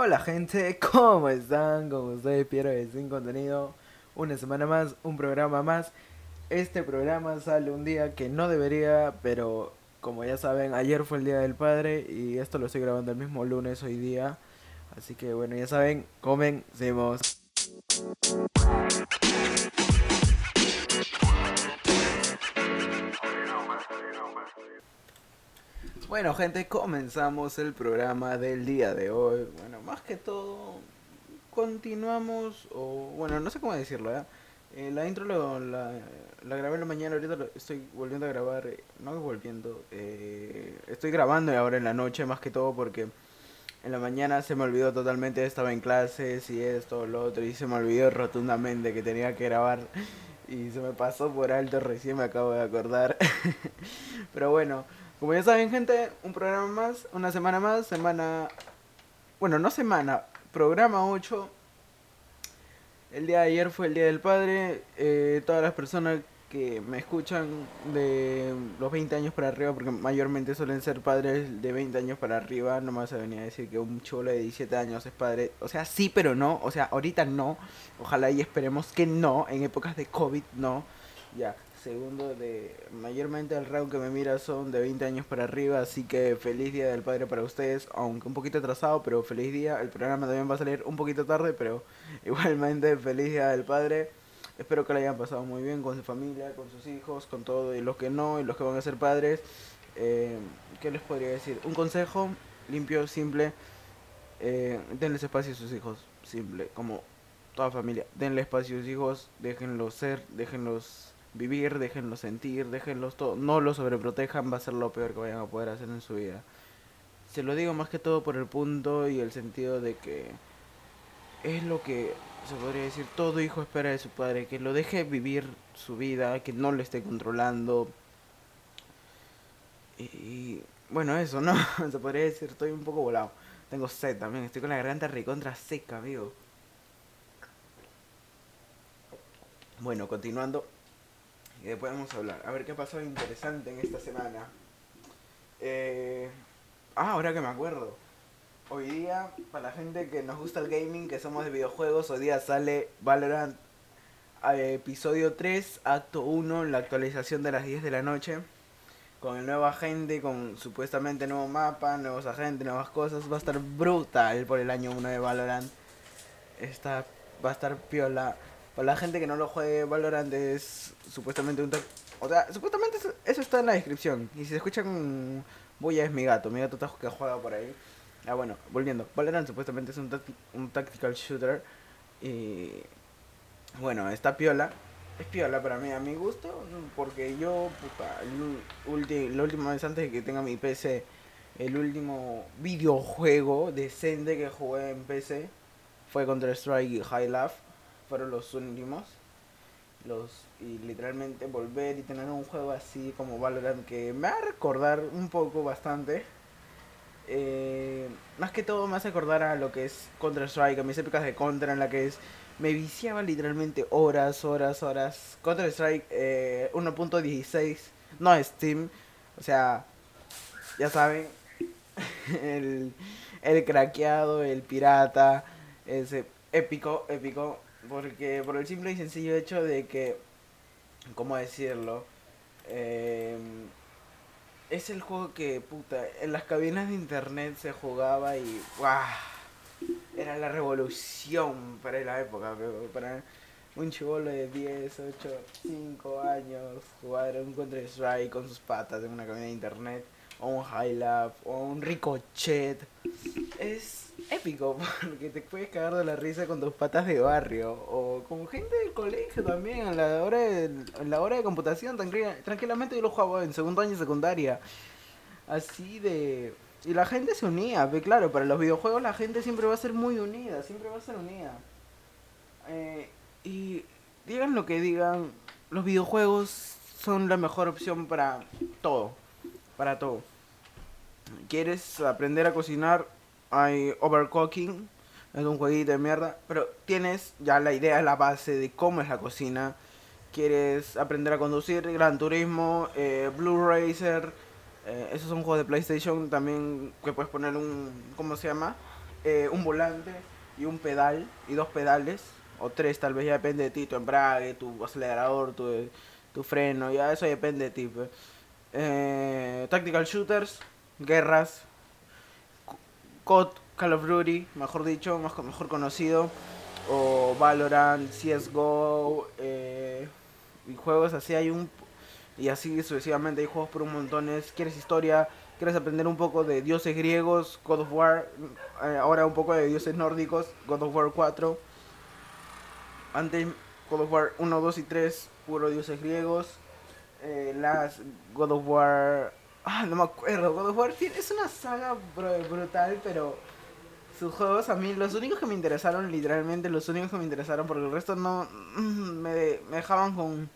Hola gente, ¿cómo están? Como ustedes Piero de Sin Contenido. Una semana más, un programa más. Este programa sale un día que no debería, pero como ya saben, ayer fue el Día del Padre y esto lo estoy grabando el mismo lunes hoy día. Así que bueno, ya saben, comencemos. Bueno gente, comenzamos el programa del día de hoy. Bueno, más que todo, continuamos, o bueno, no sé cómo decirlo, ¿eh? Eh, la intro lo- la, grabé en la mañana, ahorita lo estoy volviendo a grabar, eh, no volviendo, eh, estoy grabando ahora en la noche más que todo porque en la mañana se me olvidó totalmente, estaba en clases y esto, lo otro, y se me olvidó rotundamente que tenía que grabar y se me pasó por alto, recién me acabo de acordar. Pero bueno, como ya saben gente, un programa más, una semana más, semana... Bueno, no semana, programa 8. El día de ayer fue el Día del Padre. eh, todas las personas que me escuchan de los 20 años para arriba, porque mayormente suelen ser padres de 20 años para arriba, no me vas a venir a decir que un chulo de 17 años es padre. O sea, sí, pero no. O sea, ahorita no. Ojalá y esperemos que no. En épocas de COVID no. Ya. Segundo, de mayormente el round que me mira son de 20 años para arriba, así que feliz día del padre para ustedes, aunque un poquito atrasado, pero feliz día. El programa también va a salir un poquito tarde, pero igualmente feliz día del padre. Espero que lo hayan pasado muy bien con su familia, con sus hijos, con todo, y los que no, y los que van a ser padres. Eh, ¿Qué les podría decir? Un consejo limpio, simple. Eh, denles espacio a sus hijos, simple, como toda familia. Denle espacio a sus hijos, déjenlos ser, déjenlos vivir, déjenlos sentir, déjenlos todo. No los sobreprotejan, va a ser lo peor que vayan a poder hacer en su vida. Se lo digo más que todo por el punto y el sentido de que es lo que se podría decir todo hijo espera de su padre, que lo deje vivir su vida, que no le esté controlando. Y, y, bueno, eso, ¿no? se podría decir, estoy un poco volado. Tengo sed también, estoy con la garganta recontra seca, amigo. Bueno, continuando. ¿De qué podemos hablar? A ver qué pasó interesante en esta semana. Eh... Ah, ahora que me acuerdo. Hoy día, para la gente que nos gusta el gaming, que somos de videojuegos, hoy día sale Valorant eh, episodio 3, acto 1, la actualización de las 10 de la noche. Con el nuevo agente, con supuestamente nuevo mapa, nuevos agentes, nuevas cosas. Va a estar brutal por el año 1 de Valorant. Está, va a estar piola. Para la gente que no lo juegue, Valorant es supuestamente un... O sea, supuestamente eso, está en la descripción. Y si se escuchan... Boya es mi gato, mi gato está que juega por ahí. Ah, bueno, volviendo. Valorant supuestamente es un, un tactical shooter. Y... Bueno, está piola. Es piola para mí, a mi gusto. Porque yo, puta, la última vez antes de que tenga mi PC, el último videojuego decente que jugué en PC fue Counter Strike y High Life. Fueron los últimos. Los, y literalmente volver y tener un juego así como Valorant que me va a recordar un poco bastante. Eh, más que todo me hace acordar a lo que es Counter Strike, a mis épocas de Contra en la que es me viciaba literalmente horas, horas, horas. Counter Strike eh, 1.16, no Steam, o sea, ya saben, el, el craqueado, el pirata, ese épico, épico, porque por el simple y sencillo hecho de que, ¿cómo decirlo? Eh, es el juego que, puta, en las cabinas de internet se jugaba y, ¡guau! Era la revolución para la época, pero para un chivolo de 10, 8, 5 años jugar un Counter Strike con sus patas en una cabina de internet, o un High Lab, o un Ricochet, es épico porque te puedes cagar de la risa con tus patas de barrio o con gente del colegio también a la hora de, en la hora de computación tranquila- tranquilamente yo lo jugaba en segundo año de secundaria. Así de y la gente se unía ve claro para los videojuegos la gente siempre va a ser muy unida siempre va a ser unida. Eh, y digan lo que digan los videojuegos son la mejor opción para todo para todo. Quieres aprender a cocinar hay Overcooking, es un jueguito de mierda, pero tienes ya la idea, la base de cómo es la cocina. Quieres aprender a conducir, Gran Turismo, eh, Blue Racer, eh, esos son juegos de PlayStation también que puedes poner un, ¿cómo se llama? eh, un volante y un pedal y dos pedales o tres tal vez ya depende de ti, tu embrague, tu acelerador, tu, tu freno, ya eso depende de ti. pues. Eh, tactical shooters, guerras, COD, Call of Duty, mejor dicho, más, mejor conocido, o Valorant, CSGO, eh, y juegos así hay un... Y así sucesivamente hay juegos por un montón. ¿Quieres historia? ¿Quieres aprender un poco de dioses griegos? God of War. eh, ahora un poco de dioses nórdicos. God of War 4. Antes God of War 1, 2 y 3. Puro dioses griegos. Eh, las God of War... Ah, no me acuerdo. God of War es una saga brutal, pero... Sus juegos a mí, los únicos que me interesaron, literalmente, los únicos que me interesaron, porque el resto no... Me, me dejaban con...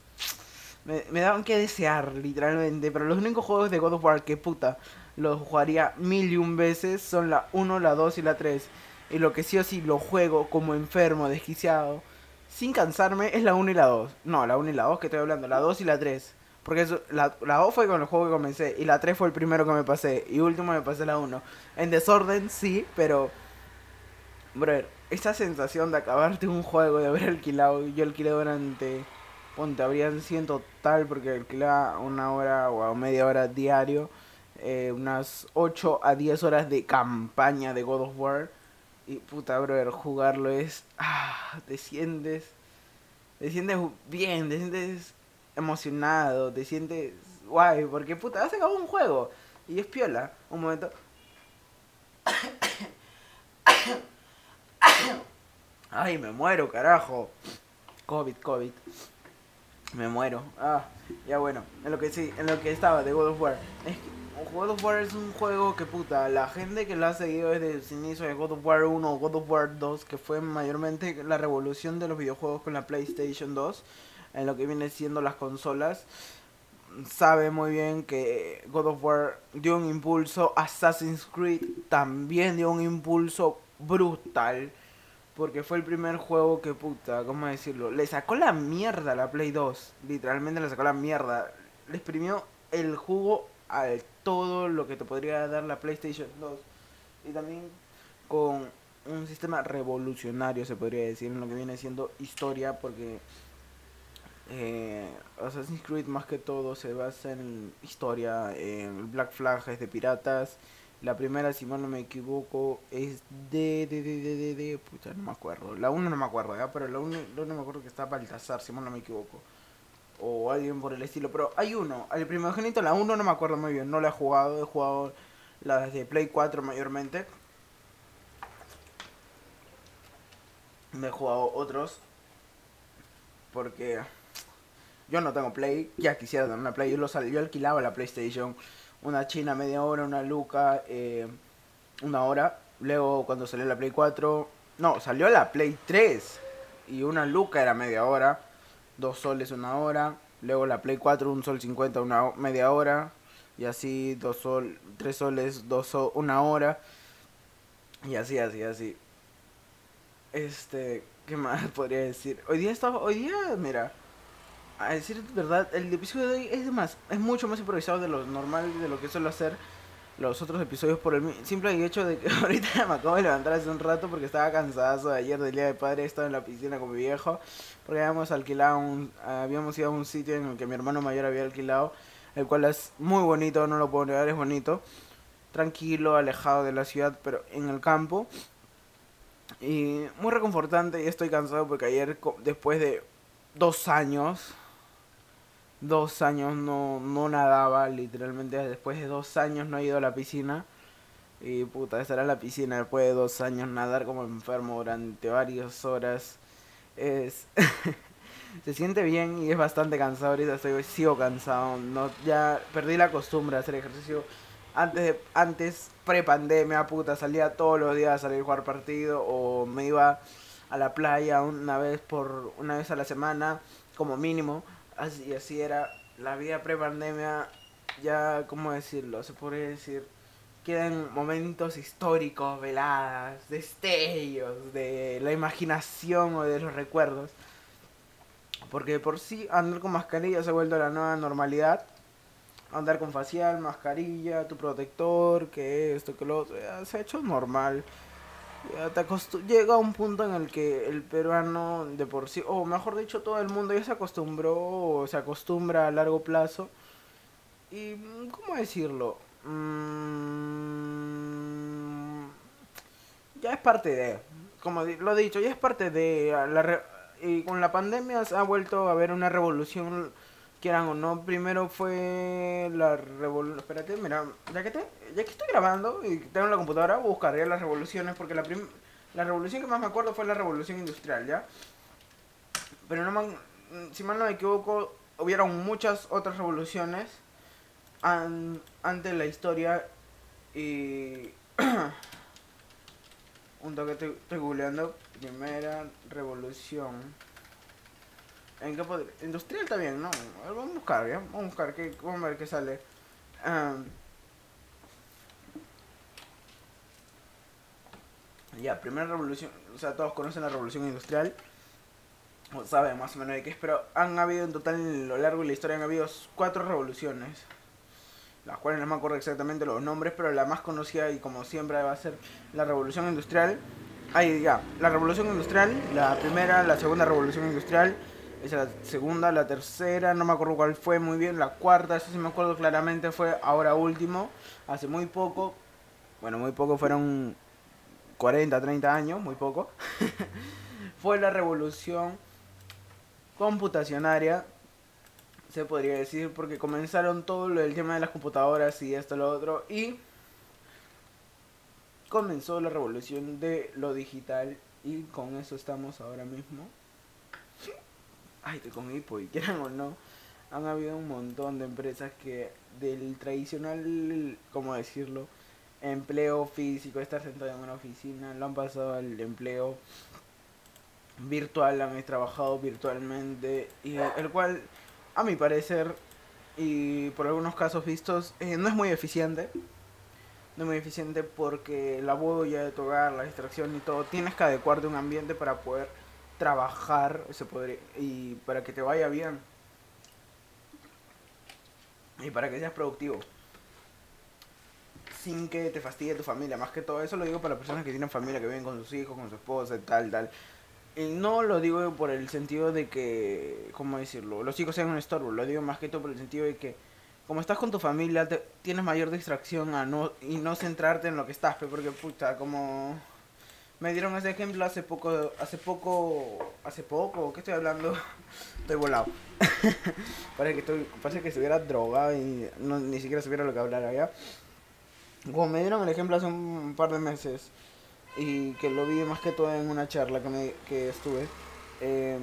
Me, me daban que desear, literalmente. Pero los únicos juegos de God of War que puta los jugaría mil y un veces son la 1, la 2 y la 3. Y lo que sí o sí lo juego como enfermo, desquiciado, sin cansarme, es la 1 y la 2. No, la 1 y la 2 que estoy hablando, la 2 y la 3. Porque eso, la, la 2 fue con el juego que comencé. Y la 3 fue el primero que me pasé. Y último me pasé la 1. En desorden, sí, pero. Brother, esa sensación de acabarte un juego, de haber alquilado. Yo alquilé durante. Ponte, habrían 100 total porque alquilaba una hora o a media hora diario. eh, unas 8 a 10 horas de campaña de God of War. Y puta, brother, jugarlo es. Ah. Te sientes bien, te sientes emocionado, te sientes guay. Porque puta, has acabado un juego. Y es piola. Un momento. Ay, me muero, carajo. COVID, COVID. Me muero. Ah, ya bueno. En lo que sí, en lo que estaba de God of War. Es que God of War es un juego que puta, la gente que lo ha seguido desde el inicio de God of War 1 o God of War 2, que fue mayormente la revolución de los videojuegos con la PlayStation 2, en lo que viene siendo las consolas, sabe muy bien que God of War dio un impulso, Assassin's Creed también dio un impulso brutal. Porque fue el primer juego que puta, ¿cómo decirlo? Le sacó la mierda a la Play 2. Literalmente le sacó la mierda. Le exprimió el jugo a todo lo que te podría dar la PlayStation 2. Y también con un sistema revolucionario, se podría decir, en lo que viene siendo historia. Porque eh, Assassin's Creed más que todo se basa en historia. En Black Flag es de piratas. La primera, si mal no me equivoco, es de, de, de, de, de, de- pucha, no me acuerdo. La 1 no me acuerdo, ¿ya? Pero la 1 no me acuerdo que está Baltasar, si mal no me equivoco. O alguien por el estilo. Pero hay uno, el primogénito, la 1 no me acuerdo muy bien, no la he jugado, he jugado las de Play 4 mayormente. Me he jugado otros. Porque yo no tengo Play, ya quisiera tener una Play, yo, lo sal- yo alquilaba la PlayStation una china media hora, una luca, eh, una hora. Luego cuando salió la Play 4, no, salió la Play 3 y una luca era media hora, dos soles una hora. Luego la Play 4, un sol 50, una media hora. Y así, dos sol, tres soles, dos so- una hora. Y así, así, así. Este, ¿qué más podría decir? Hoy día estaba, hoy día, mira, a decir verdad, el episodio de hoy es más, es mucho más improvisado de lo normal, de lo que suelo hacer los otros episodios por el simple hecho de que ahorita me acabo de levantar hace un rato porque estaba cansado de ayer del día de padre, estaba en la piscina con mi viejo, porque habíamos alquilado un, habíamos ido a un sitio en el que mi hermano mayor había alquilado, el cual es muy bonito, no lo puedo negar, es bonito, tranquilo, alejado de la ciudad, pero en el campo. Y muy reconfortante y estoy cansado porque ayer, después de dos años, dos años no, no nadaba, literalmente después de dos años no he ido a la piscina. Y puta, estar en la piscina después de dos años nadar como enfermo durante varias horas es... se siente bien y es bastante cansado, ahorita estoy, sigo cansado, no, ya perdí la costumbre de hacer ejercicio. Antes, de, antes pre-pandemia, puta, salía todos los días a salir a jugar partido o me iba a la playa una vez por una vez a la semana como mínimo así así era la vida pre-pandemia. Ya cómo decirlo se podría decir quedan momentos históricos veladas destellos de la imaginación o de los recuerdos. Porque por sí andar con mascarilla se ha vuelto la nueva normalidad. Andar con facial, mascarilla, tu protector, que esto, que lo otro, se ha hecho normal. Te llega un punto en el que el peruano de por sí, o mejor dicho, todo el mundo ya se acostumbró o se acostumbra a largo plazo. Y, ¿cómo decirlo? Mm, ya es parte de, como lo he dicho, ya es parte de la y con la pandemia se ha vuelto a haber una revolución, quieran o no. Primero fue la revolución, espérate, mira, ya que te, ya que estoy grabando y tengo la computadora, buscaré las revoluciones porque la prim- la revolución que más me acuerdo fue la revolución industrial, ¿ya? Pero no man- si mal no me equivoco, hubieron muchas otras revoluciones an- antes de la historia y un toque estoy googleando primera revolución en qué podría industrial bien no vamos a buscar ya vamos a buscar qué vamos a ver qué sale. Ya primera revolución o sea todos conocen la revolución industrial o saben más o menos de qué es pero han habido en total en lo largo de la historia han habido cuatro revoluciones las cuales no me acuerdo exactamente los nombres, pero la más conocida y como siempre va a ser la revolución industrial. Ahí ya, la revolución industrial, la primera, la segunda revolución industrial, esa es la segunda, la tercera, no me acuerdo cuál fue muy bien, la cuarta, eso sí me acuerdo claramente, fue ahora último, hace muy poco, bueno, muy poco, fueron 40, 30 años, muy poco, fue la revolución computacionaria se podría decir, porque comenzaron todo lo del tema de las computadoras y esto, lo otro, y comenzó la revolución de lo digital, y con eso estamos ahora mismo. Ay, estoy con hipo, y quieran o no, han habido un montón de empresas que del tradicional, ¿cómo decirlo? Empleo físico, estar sentado en una oficina, lo han pasado al empleo virtual, han trabajado virtualmente, y el cual a mi parecer, y por algunos casos vistos, eh, no es muy eficiente. No es muy eficiente porque la bulla de tu hogar, la distracción y todo, tienes que adecuarte un ambiente para poder trabajar se podría, y para que te vaya bien. Y para que seas productivo. Sin que te fastidie tu familia. Más que todo eso lo digo para personas que tienen familia, que viven con sus hijos, con su esposa, tal, tal. Y no lo digo por el sentido de que, ¿cómo decirlo? Los hijos sean un estorbo, lo digo más que todo por el sentido de que, como estás con tu familia, te- tienes mayor distracción a no y no centrarte en lo que estás, pe, porque puta, como me dieron ese ejemplo hace poco, hace poco, hace poco, ¿qué estoy hablando? Estoy volado. parece que estoy, parece que se hubiera drogado y no, ni siquiera supiera lo que hablar allá. Como me dieron el ejemplo hace un par de meses y que lo vi más que todo en una charla que, me, que estuve, eh,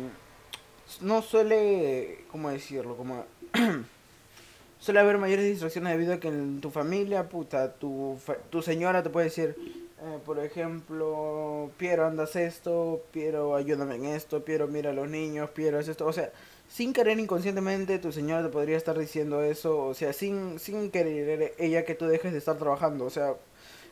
no suele, ¿cómo decirlo? Como suele haber mayores distracciones debido a que en tu familia, puta, tu, tu señora te puede decir, eh, por ejemplo, Piero, andas esto, Piero, ayúdame en esto, Piero, mira a los niños, Piero, haz esto, o sea, sin querer inconscientemente tu señora te podría estar diciendo eso, o sea, sin, sin querer ella que tú dejes de estar trabajando, o sea,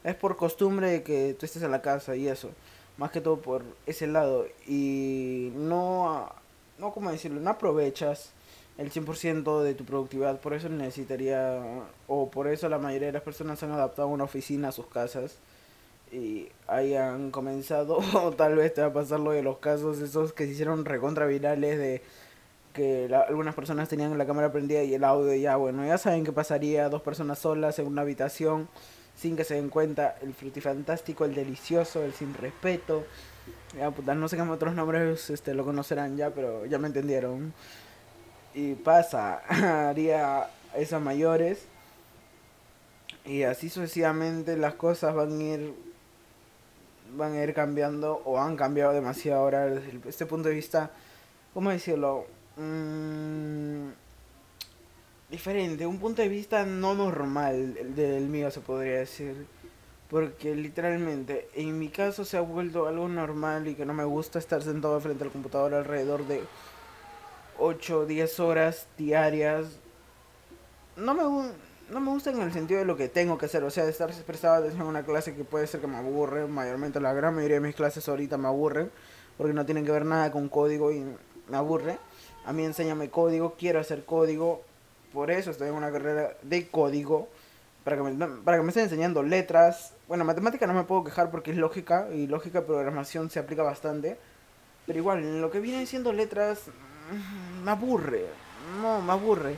es por costumbre que tú estés en la casa y eso, más que todo por ese lado, y no, no, ¿cómo decirlo? No aprovechas el 100% de tu productividad, por eso necesitaría, o por eso la mayoría de las personas han adaptado una oficina a sus casas hayan comenzado, o tal vez te va a pasar lo de los casos esos que se hicieron recontra virales de que la- algunas personas tenían la cámara prendida y el audio ya, bueno, ya saben qué pasaría dos personas solas en una habitación sin que se den cuenta, el frutifantástico, el delicioso, el sin respeto, ya puta, no sé qué otros nombres este, lo conocerán ya, pero ya me entendieron. Y pasa, haría esas mayores y así sucesivamente las cosas van a ir van a ir cambiando o han cambiado demasiado ahora desde este punto de vista, ¿cómo decirlo? Mm, diferente, un punto de vista no normal el del mío se podría decir. Porque literalmente, en mi caso se ha vuelto algo normal y que no me gusta estar sentado frente al computador alrededor de 8 o 10 horas diarias. No me, no me gusta en el sentido de lo que tengo que hacer, o sea, de estar prestado atención una clase que puede ser que me aburre, mayormente la gran mayoría de mis clases ahorita me aburren, porque no tienen que ver nada con código y me aburre. A mí enséñame código, quiero hacer código, por eso estoy en una carrera de código, para que me, para que me estén enseñando letras. Bueno, matemática no me puedo quejar porque es lógica y lógica programación se aplica bastante. Pero igual, en lo que vienen siendo letras, mm, me aburre. No, me aburre.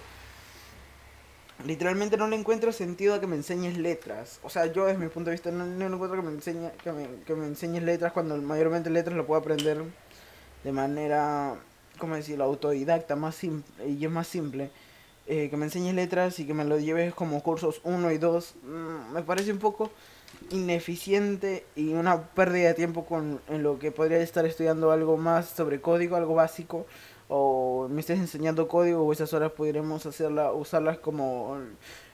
Literalmente no le encuentro sentido a que me enseñes letras. O sea, yo desde mi punto de vista no, no encuentro que me, enseñe, que, me, que me enseñes letras cuando mayormente letras lo puedo aprender de manera, ¿cómo decirlo?, autodidacta, más simple, y es más simple. Eh, que me enseñes letras y que me lo lleves como cursos 1 y 2, mm, me parece un poco ineficiente y una pérdida de tiempo con en lo que podría estar estudiando algo más sobre código, algo básico, o me estés enseñando código o esas horas podremos hacerla, usarlas como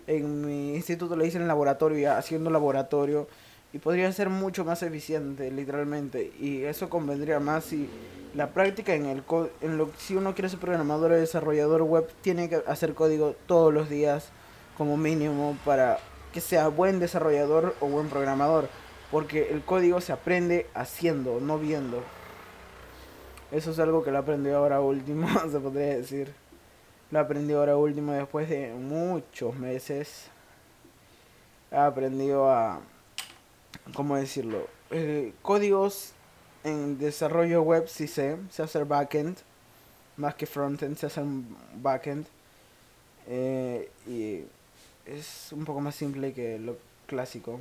en mi instituto le dicen laboratorio, ya, haciendo laboratorio y podría ser mucho más eficiente literalmente y eso convendría más si la práctica en el en lo si uno quiere ser programador o desarrollador web tiene que hacer código todos los días como mínimo para que sea buen desarrollador o buen programador porque el código se aprende haciendo no viendo eso es algo que lo aprendí ahora último se podría decir lo aprendí ahora último después de muchos meses he aprendido a cómo decirlo códigos en desarrollo web sí sé, sé hacer backend, más que frontend, sé hacer backend. Eh, y es un poco más simple que lo clásico.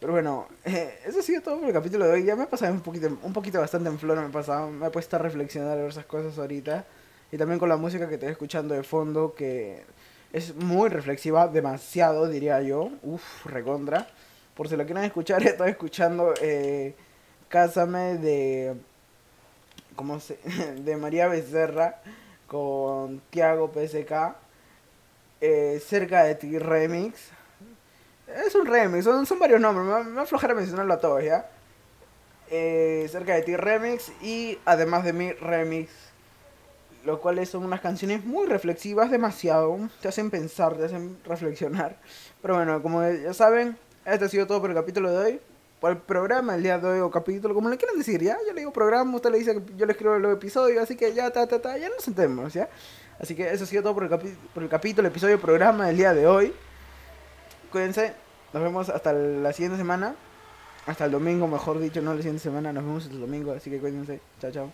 Pero bueno, eh, eso ha sido todo por el capítulo de hoy. Ya me he pasado un poquito, un poquito bastante en flor, me he pasado, me he puesto a reflexionar sobre esas cosas ahorita. Y también con la música que estoy escuchando de fondo, que es muy reflexiva, demasiado diría yo. Uf, recontra. Por si lo quieren escuchar, estoy escuchando eh, Cásame de. ¿Cómo se.? de María Becerra con Tiago PSK. Eh, cerca de ti remix. Es un remix, son, son varios nombres, me, me aflojaré mencionarlo a todos, ¿ya? Eh, cerca de ti remix y además de mi remix. Lo cuales son unas canciones muy reflexivas, demasiado. Te hacen pensar, te hacen reflexionar. Pero bueno, como ya saben, este ha sido todo por el capítulo de hoy por el programa el día de hoy o capítulo, como le quieran decir, ya, yo le digo programa, usted le dice que yo le escribo el episodio, así que ya, ta, ta, ta, ya nos sentemos, ya. Así que eso ha sido todo por el, por el capítulo, episodio, programa del día de hoy. Cuídense, nos vemos hasta la siguiente semana, hasta el domingo, mejor dicho, no la siguiente semana, nos vemos el domingo, así que cuídense, chao, chao.